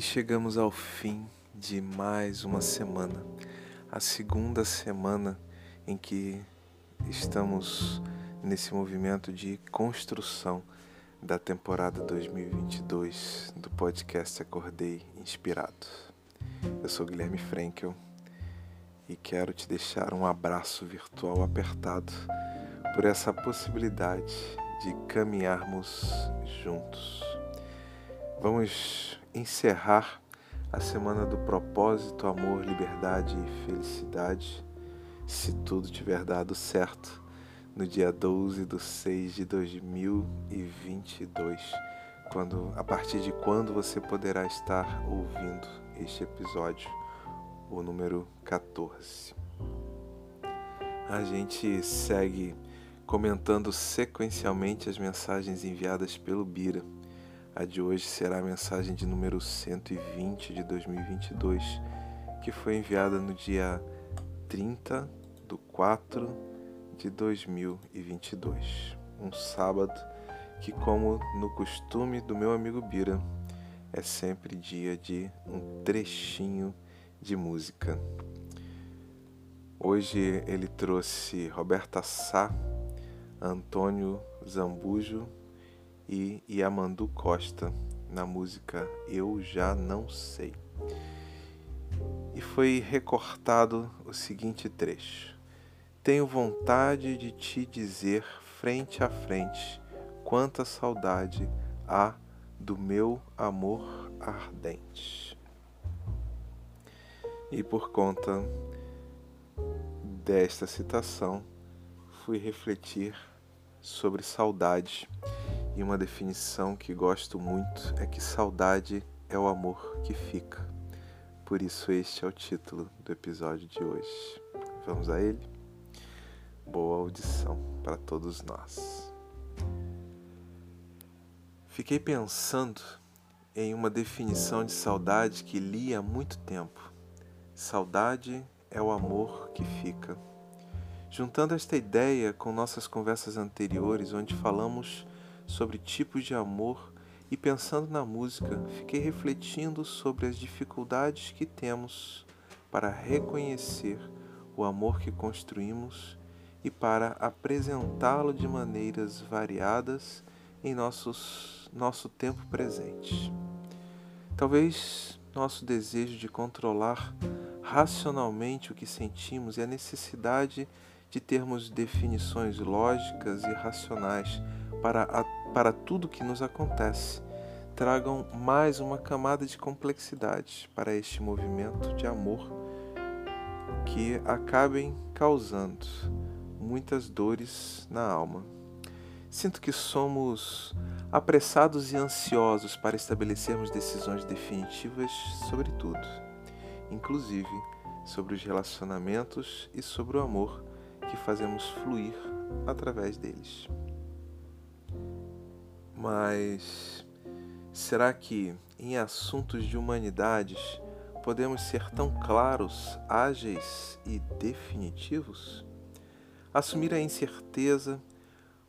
E chegamos ao fim de mais uma semana, a segunda semana em que estamos nesse movimento de construção da temporada 2022 do podcast Acordei Inspirado. Eu sou Guilherme Frankel e quero te deixar um abraço virtual apertado por essa possibilidade de caminharmos juntos. Vamos encerrar a semana do propósito, amor, liberdade e felicidade, se tudo tiver dado certo, no dia 12 de 6 de 2022, quando, a partir de quando você poderá estar ouvindo este episódio, o número 14. A gente segue comentando sequencialmente as mensagens enviadas pelo Bira a de hoje será a mensagem de número 120 de 2022, que foi enviada no dia 30 de 4 de 2022, um sábado que, como no costume do meu amigo Bira, é sempre dia de um trechinho de música. Hoje ele trouxe Roberta Sá, Antônio Zambujo e Yamandu Costa na música Eu Já Não Sei. E foi recortado o seguinte trecho: Tenho vontade de te dizer frente a frente quanta saudade há do meu amor ardente. E por conta desta citação, fui refletir sobre saudade e uma definição que gosto muito é que saudade é o amor que fica. Por isso, este é o título do episódio de hoje. Vamos a ele? Boa audição para todos nós. Fiquei pensando em uma definição de saudade que li há muito tempo. Saudade é o amor que fica. Juntando esta ideia com nossas conversas anteriores, onde falamos sobre tipos de amor e pensando na música, fiquei refletindo sobre as dificuldades que temos para reconhecer o amor que construímos e para apresentá-lo de maneiras variadas em nossos, nosso tempo presente. Talvez nosso desejo de controlar racionalmente o que sentimos e a necessidade de termos definições lógicas e racionais para para tudo que nos acontece, tragam mais uma camada de complexidade para este movimento de amor que acabem causando muitas dores na alma. Sinto que somos apressados e ansiosos para estabelecermos decisões definitivas sobre tudo, inclusive sobre os relacionamentos e sobre o amor que fazemos fluir através deles. Mas será que em assuntos de humanidades podemos ser tão claros, ágeis e definitivos? Assumir a incerteza,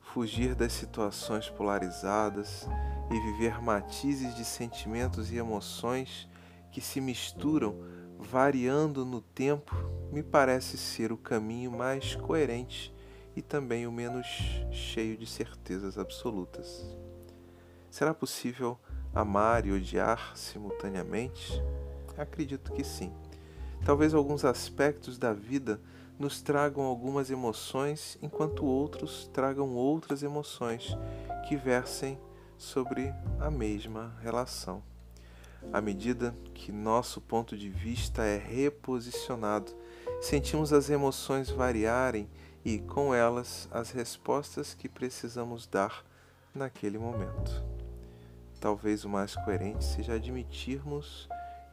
fugir das situações polarizadas e viver matizes de sentimentos e emoções que se misturam, variando no tempo, me parece ser o caminho mais coerente e também o menos cheio de certezas absolutas. Será possível amar e odiar simultaneamente? Acredito que sim. Talvez alguns aspectos da vida nos tragam algumas emoções, enquanto outros tragam outras emoções que versem sobre a mesma relação. À medida que nosso ponto de vista é reposicionado, sentimos as emoções variarem e, com elas, as respostas que precisamos dar naquele momento talvez o mais coerente seja admitirmos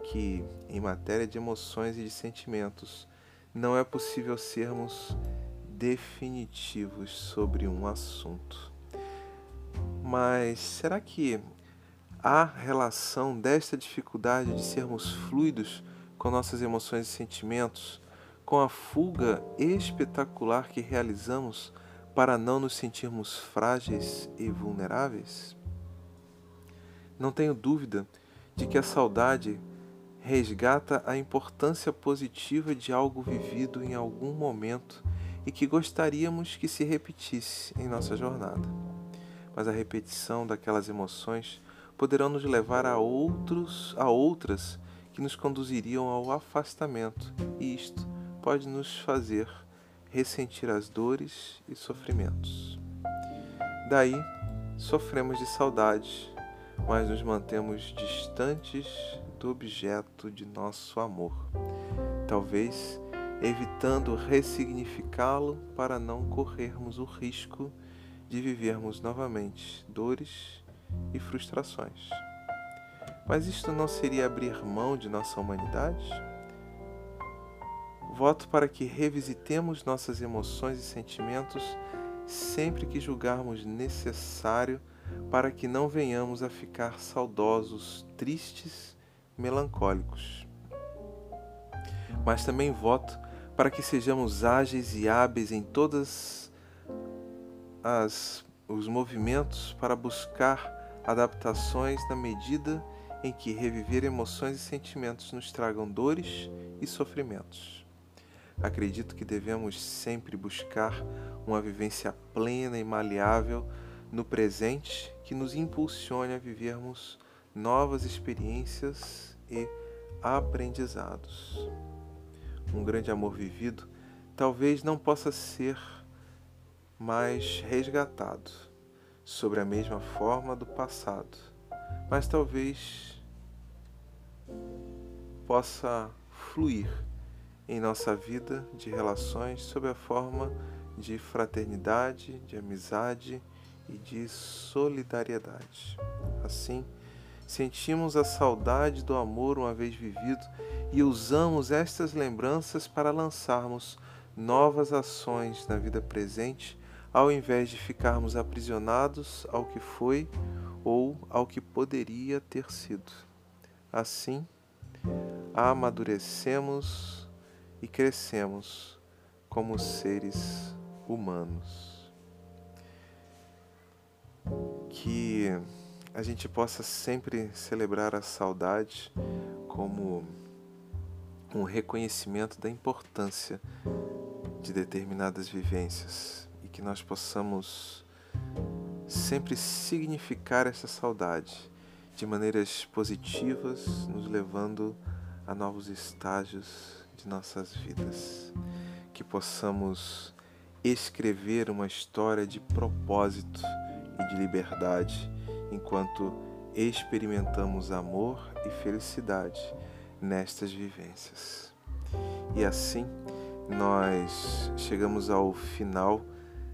que, em matéria de emoções e de sentimentos, não é possível sermos definitivos sobre um assunto. Mas será que há relação desta dificuldade de sermos fluidos com nossas emoções e sentimentos com a fuga espetacular que realizamos para não nos sentirmos frágeis e vulneráveis? Não tenho dúvida de que a saudade resgata a importância positiva de algo vivido em algum momento e que gostaríamos que se repetisse em nossa jornada. Mas a repetição daquelas emoções poderão nos levar a outros a outras que nos conduziriam ao afastamento, e isto pode nos fazer ressentir as dores e sofrimentos. Daí, sofremos de saudade, mas nos mantemos distantes do objeto de nosso amor, talvez evitando ressignificá-lo para não corrermos o risco de vivermos novamente dores e frustrações. Mas isto não seria abrir mão de nossa humanidade? Voto para que revisitemos nossas emoções e sentimentos sempre que julgarmos necessário para que não venhamos a ficar saudosos, tristes, melancólicos. Mas também voto para que sejamos ágeis e hábeis em todas as os movimentos para buscar adaptações na medida em que reviver emoções e sentimentos nos tragam dores e sofrimentos. Acredito que devemos sempre buscar uma vivência plena e maleável no presente que nos impulsione a vivermos novas experiências e aprendizados. Um grande amor vivido talvez não possa ser mais resgatado sobre a mesma forma do passado, mas talvez possa fluir em nossa vida de relações sob a forma de fraternidade, de amizade e de solidariedade. Assim, sentimos a saudade do amor uma vez vivido e usamos estas lembranças para lançarmos novas ações na vida presente, ao invés de ficarmos aprisionados ao que foi ou ao que poderia ter sido. Assim, amadurecemos e crescemos como seres humanos que a gente possa sempre celebrar a saudade como um reconhecimento da importância de determinadas vivências e que nós possamos sempre significar essa saudade de maneiras positivas, nos levando a novos estágios de nossas vidas. Que possamos escrever uma história de propósito e de liberdade enquanto experimentamos amor e felicidade nestas vivências. E assim nós chegamos ao final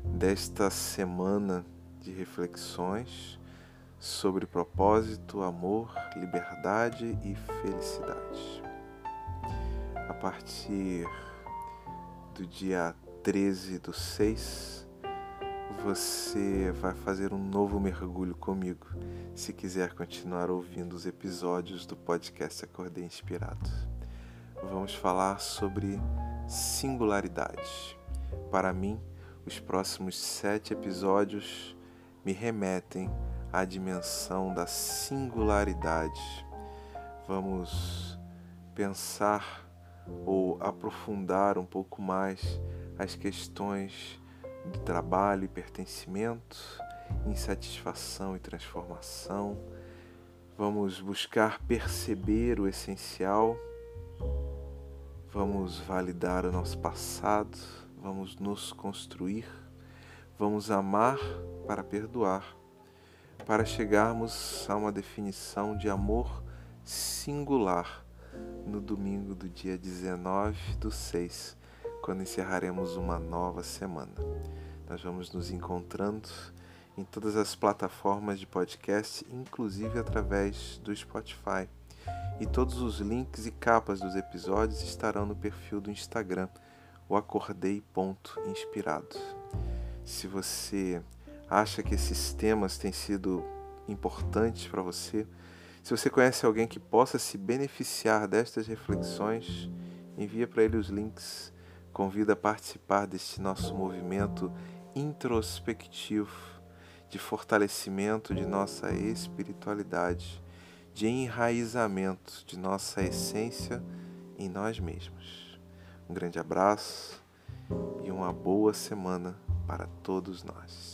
desta semana de reflexões sobre propósito, amor, liberdade e felicidade. A partir do dia 13 do 6, você vai fazer um novo mergulho comigo se quiser continuar ouvindo os episódios do podcast Acordei Inspirado. Vamos falar sobre singularidade. Para mim, os próximos sete episódios me remetem à dimensão da singularidade. Vamos pensar ou aprofundar um pouco mais as questões de trabalho e pertencimento, insatisfação e transformação. Vamos buscar perceber o essencial, vamos validar o nosso passado, vamos nos construir, vamos amar para perdoar, para chegarmos a uma definição de amor singular no domingo do dia 19 do 6 quando encerraremos uma nova semana. Nós vamos nos encontrando em todas as plataformas de podcast, inclusive através do Spotify. E todos os links e capas dos episódios estarão no perfil do Instagram, o acordei.inspirado. Se você acha que esses temas têm sido importantes para você, se você conhece alguém que possa se beneficiar destas reflexões, envia para ele os links convido a participar deste nosso movimento introspectivo de fortalecimento de nossa espiritualidade, de enraizamento de nossa essência em nós mesmos. Um grande abraço e uma boa semana para todos nós.